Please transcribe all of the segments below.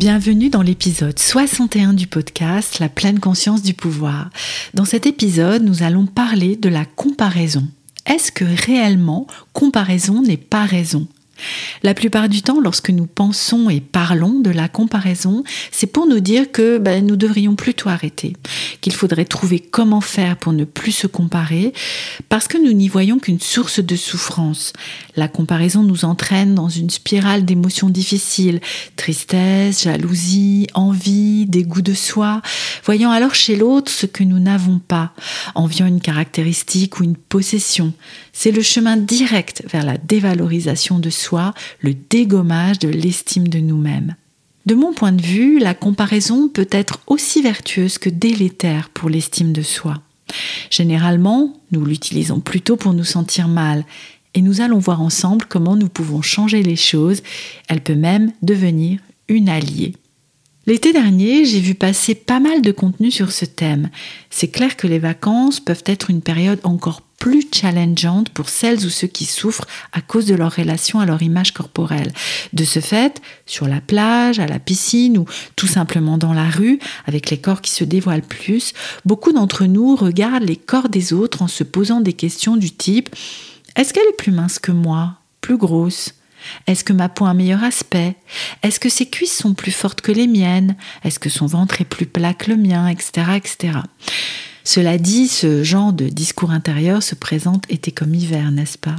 Bienvenue dans l'épisode 61 du podcast La pleine conscience du pouvoir. Dans cet épisode, nous allons parler de la comparaison. Est-ce que réellement comparaison n'est pas raison? La plupart du temps, lorsque nous pensons et parlons de la comparaison, c'est pour nous dire que ben, nous devrions plutôt arrêter, qu'il faudrait trouver comment faire pour ne plus se comparer, parce que nous n'y voyons qu'une source de souffrance. La comparaison nous entraîne dans une spirale d'émotions difficiles, tristesse, jalousie, envie, dégoût de soi, voyant alors chez l'autre ce que nous n'avons pas, enviant une caractéristique ou une possession. C'est le chemin direct vers la dévalorisation de soi le dégommage de l'estime de nous-mêmes. De mon point de vue, la comparaison peut être aussi vertueuse que délétère pour l'estime de soi. Généralement, nous l'utilisons plutôt pour nous sentir mal, et nous allons voir ensemble comment nous pouvons changer les choses. Elle peut même devenir une alliée. L'été dernier, j'ai vu passer pas mal de contenu sur ce thème. C'est clair que les vacances peuvent être une période encore plus challengeante pour celles ou ceux qui souffrent à cause de leur relation à leur image corporelle. De ce fait, sur la plage, à la piscine ou tout simplement dans la rue, avec les corps qui se dévoilent plus, beaucoup d'entre nous regardent les corps des autres en se posant des questions du type Est-ce qu'elle est plus mince que moi? Plus grosse? Est-ce que ma peau a un meilleur aspect? Est-ce que ses cuisses sont plus fortes que les miennes? Est-ce que son ventre est plus plat que le mien etc., etc. Cela dit, ce genre de discours intérieur se présente été comme hiver, n'est-ce pas?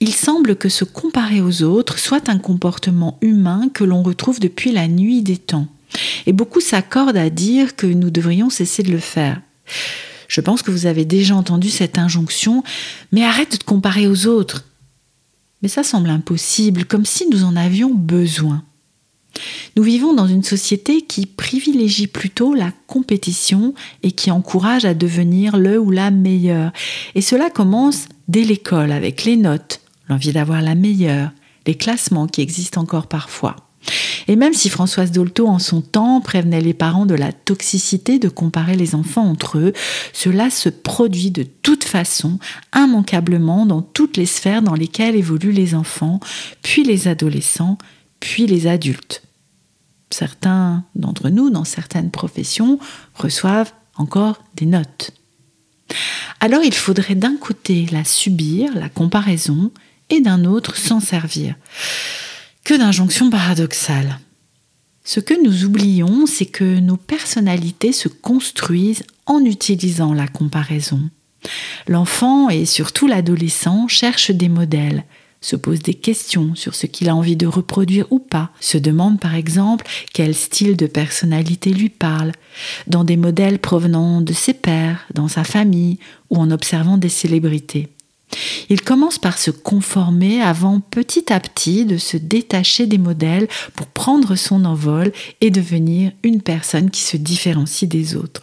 Il semble que se comparer aux autres soit un comportement humain que l'on retrouve depuis la nuit des temps. Et beaucoup s'accordent à dire que nous devrions cesser de le faire. Je pense que vous avez déjà entendu cette injonction, mais arrête de te comparer aux autres. Mais ça semble impossible, comme si nous en avions besoin. Nous vivons dans une société qui privilégie plutôt la compétition et qui encourage à devenir le ou la meilleure. Et cela commence dès l'école avec les notes, l'envie d'avoir la meilleure, les classements qui existent encore parfois. Et même si Françoise Dolto en son temps prévenait les parents de la toxicité de comparer les enfants entre eux, cela se produit de toute façon immanquablement dans toutes les sphères dans lesquelles évoluent les enfants, puis les adolescents, puis les adultes. Certains d'entre nous, dans certaines professions, reçoivent encore des notes. Alors il faudrait d'un côté la subir, la comparaison, et d'un autre s'en servir. Que d'injonctions paradoxales. Ce que nous oublions, c'est que nos personnalités se construisent en utilisant la comparaison. L'enfant et surtout l'adolescent cherchent des modèles, se pose des questions sur ce qu'il a envie de reproduire ou pas, se demande par exemple quel style de personnalité lui parle, dans des modèles provenant de ses pères, dans sa famille ou en observant des célébrités. Il commence par se conformer avant petit à petit de se détacher des modèles pour prendre son envol et devenir une personne qui se différencie des autres.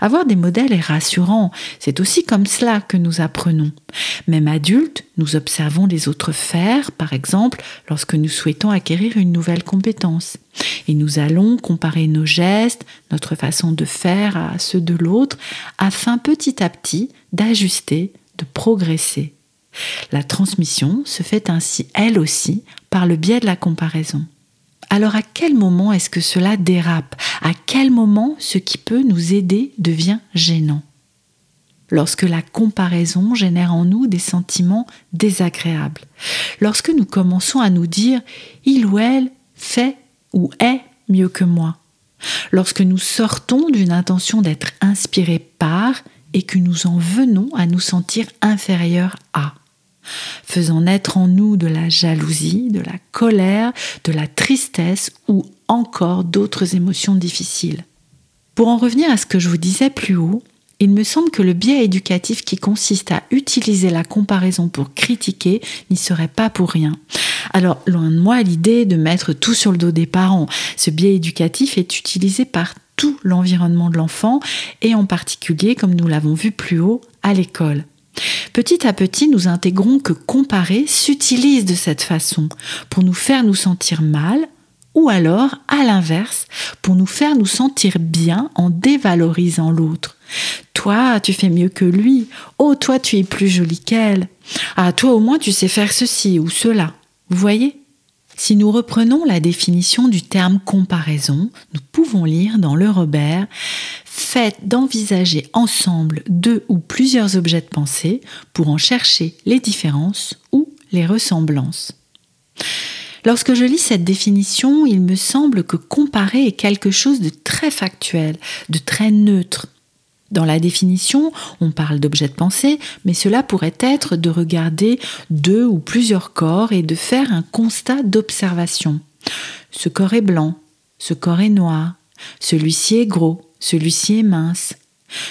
Avoir des modèles est rassurant, c'est aussi comme cela que nous apprenons. Même adultes, nous observons les autres faire, par exemple, lorsque nous souhaitons acquérir une nouvelle compétence. Et nous allons comparer nos gestes, notre façon de faire à ceux de l'autre, afin petit à petit d'ajuster, de progresser. La transmission se fait ainsi, elle aussi, par le biais de la comparaison. Alors à quel moment est-ce que cela dérape? À quel moment ce qui peut nous aider devient gênant? Lorsque la comparaison génère en nous des sentiments désagréables. Lorsque nous commençons à nous dire il ou elle fait ou est mieux que moi. Lorsque nous sortons d'une intention d'être inspiré par et que nous en venons à nous sentir inférieurs à, faisant naître en nous de la jalousie, de la colère, de la tristesse ou encore d'autres émotions difficiles. Pour en revenir à ce que je vous disais plus haut, il me semble que le biais éducatif qui consiste à utiliser la comparaison pour critiquer n'y serait pas pour rien. Alors, loin de moi l'idée de mettre tout sur le dos des parents. Ce biais éducatif est utilisé par tout l'environnement de l'enfant et en particulier, comme nous l'avons vu plus haut, à l'école. Petit à petit, nous intégrons que comparer s'utilise de cette façon pour nous faire nous sentir mal ou alors, à l'inverse, pour nous faire nous sentir bien en dévalorisant l'autre. Toi, tu fais mieux que lui. Oh, toi, tu es plus jolie qu'elle. Ah, toi, au moins, tu sais faire ceci ou cela. Vous voyez? Si nous reprenons la définition du terme comparaison, nous pouvons lire dans le Robert Faites d'envisager ensemble deux ou plusieurs objets de pensée pour en chercher les différences ou les ressemblances. Lorsque je lis cette définition, il me semble que comparer est quelque chose de très factuel, de très neutre. Dans la définition, on parle d'objet de pensée, mais cela pourrait être de regarder deux ou plusieurs corps et de faire un constat d'observation. Ce corps est blanc, ce corps est noir, celui-ci est gros, celui-ci est mince.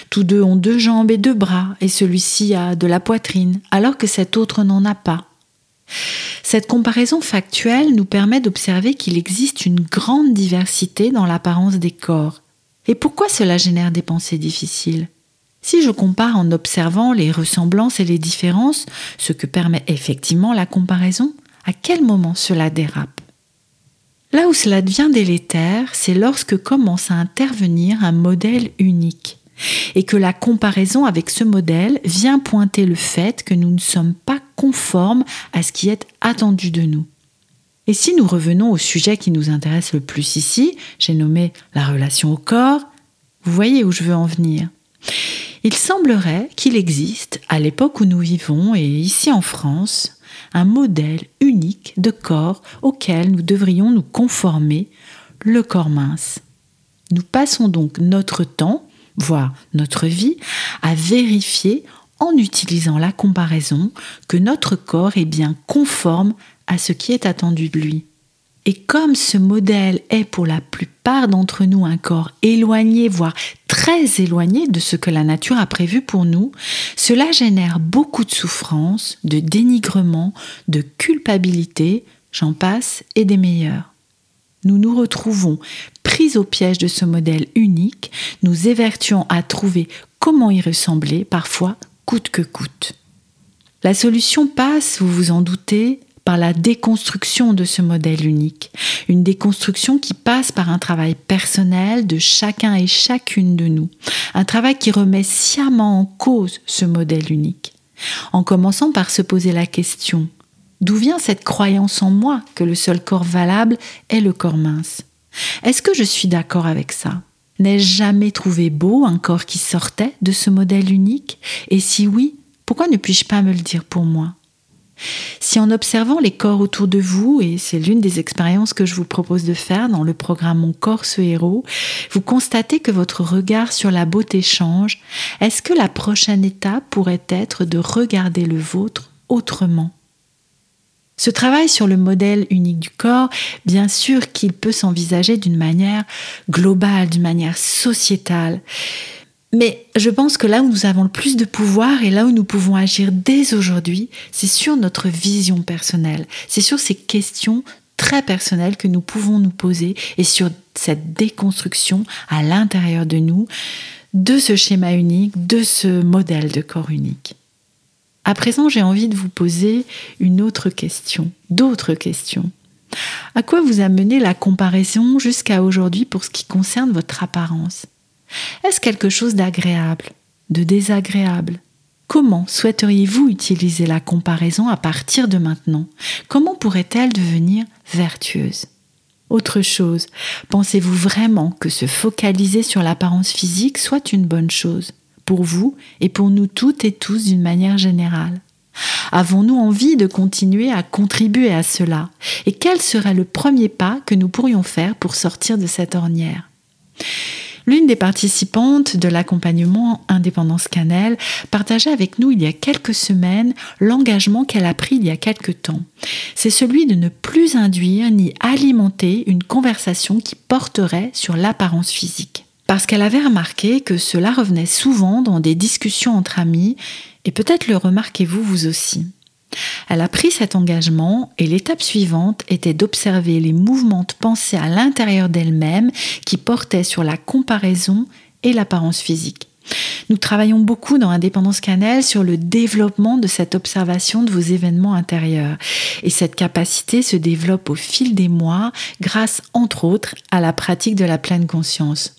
Tous deux ont deux jambes et deux bras, et celui-ci a de la poitrine, alors que cet autre n'en a pas. Cette comparaison factuelle nous permet d'observer qu'il existe une grande diversité dans l'apparence des corps. Et pourquoi cela génère des pensées difficiles? Si je compare en observant les ressemblances et les différences, ce que permet effectivement la comparaison, à quel moment cela dérape? Là où cela devient délétère, c'est lorsque commence à intervenir un modèle unique et que la comparaison avec ce modèle vient pointer le fait que nous ne sommes pas conformes à ce qui est attendu de nous. Et si nous revenons au sujet qui nous intéresse le plus ici, j'ai nommé la relation au corps, vous voyez où je veux en venir. Il semblerait qu'il existe, à l'époque où nous vivons et ici en France, un modèle unique de corps auquel nous devrions nous conformer, le corps mince. Nous passons donc notre temps voire notre vie, à vérifier en utilisant la comparaison que notre corps est bien conforme à ce qui est attendu de lui. Et comme ce modèle est pour la plupart d'entre nous un corps éloigné, voire très éloigné de ce que la nature a prévu pour nous, cela génère beaucoup de souffrance, de dénigrement, de culpabilité, j'en passe, et des meilleurs nous nous retrouvons pris au piège de ce modèle unique, nous évertuons à trouver comment y ressembler, parfois coûte que coûte. La solution passe, vous vous en doutez, par la déconstruction de ce modèle unique, une déconstruction qui passe par un travail personnel de chacun et chacune de nous, un travail qui remet sciemment en cause ce modèle unique, en commençant par se poser la question D'où vient cette croyance en moi que le seul corps valable est le corps mince? Est-ce que je suis d'accord avec ça? N'ai-je jamais trouvé beau un corps qui sortait de ce modèle unique? Et si oui, pourquoi ne puis-je pas me le dire pour moi? Si en observant les corps autour de vous, et c'est l'une des expériences que je vous propose de faire dans le programme Mon corps ce héros, vous constatez que votre regard sur la beauté change, est-ce que la prochaine étape pourrait être de regarder le vôtre autrement? Ce travail sur le modèle unique du corps, bien sûr qu'il peut s'envisager d'une manière globale, d'une manière sociétale. Mais je pense que là où nous avons le plus de pouvoir et là où nous pouvons agir dès aujourd'hui, c'est sur notre vision personnelle, c'est sur ces questions très personnelles que nous pouvons nous poser et sur cette déconstruction à l'intérieur de nous de ce schéma unique, de ce modèle de corps unique. À présent, j'ai envie de vous poser une autre question, d'autres questions. À quoi vous a mené la comparaison jusqu'à aujourd'hui pour ce qui concerne votre apparence? Est-ce quelque chose d'agréable, de désagréable? Comment souhaiteriez-vous utiliser la comparaison à partir de maintenant? Comment pourrait-elle devenir vertueuse? Autre chose, pensez-vous vraiment que se focaliser sur l'apparence physique soit une bonne chose? Pour vous et pour nous toutes et tous d'une manière générale. Avons-nous envie de continuer à contribuer à cela? Et quel serait le premier pas que nous pourrions faire pour sortir de cette ornière? L'une des participantes de l'accompagnement Indépendance Cannelle partageait avec nous il y a quelques semaines l'engagement qu'elle a pris il y a quelques temps. C'est celui de ne plus induire ni alimenter une conversation qui porterait sur l'apparence physique. Parce qu'elle avait remarqué que cela revenait souvent dans des discussions entre amis, et peut-être le remarquez-vous vous aussi. Elle a pris cet engagement et l'étape suivante était d'observer les mouvements de pensée à l'intérieur d'elle-même qui portaient sur la comparaison et l'apparence physique. Nous travaillons beaucoup dans Indépendance Cannelle sur le développement de cette observation de vos événements intérieurs. Et cette capacité se développe au fil des mois grâce, entre autres, à la pratique de la pleine conscience.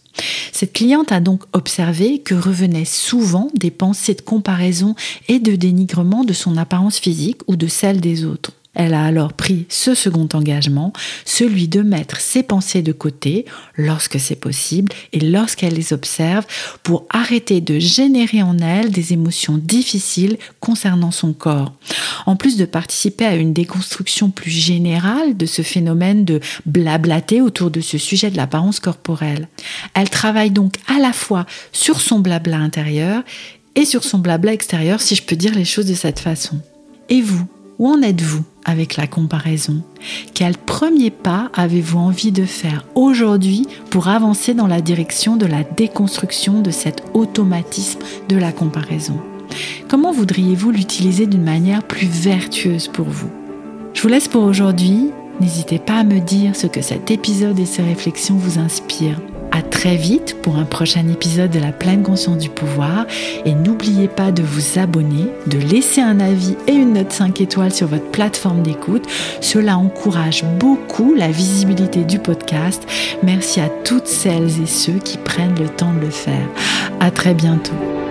Cette cliente a donc observé que revenaient souvent des pensées de comparaison et de dénigrement de son apparence physique ou de celle des autres. Elle a alors pris ce second engagement, celui de mettre ses pensées de côté lorsque c'est possible et lorsqu'elle les observe pour arrêter de générer en elle des émotions difficiles concernant son corps. En plus de participer à une déconstruction plus générale de ce phénomène de blablater autour de ce sujet de l'apparence corporelle. Elle travaille donc à la fois sur son blabla intérieur et sur son blabla extérieur, si je peux dire les choses de cette façon. Et vous, où en êtes-vous? Avec la comparaison Quel premier pas avez-vous envie de faire aujourd'hui pour avancer dans la direction de la déconstruction de cet automatisme de la comparaison? Comment voudriez-vous l'utiliser d'une manière plus vertueuse pour vous? Je vous laisse pour aujourd'hui. N'hésitez pas à me dire ce que cet épisode et ces réflexions vous inspirent. À très vite pour un prochain épisode de la pleine conscience du pouvoir et n'oubliez pas de vous abonner, de laisser un avis et une note 5 étoiles sur votre plateforme d'écoute. Cela encourage beaucoup la visibilité du podcast. Merci à toutes celles et ceux qui prennent le temps de le faire. À très bientôt.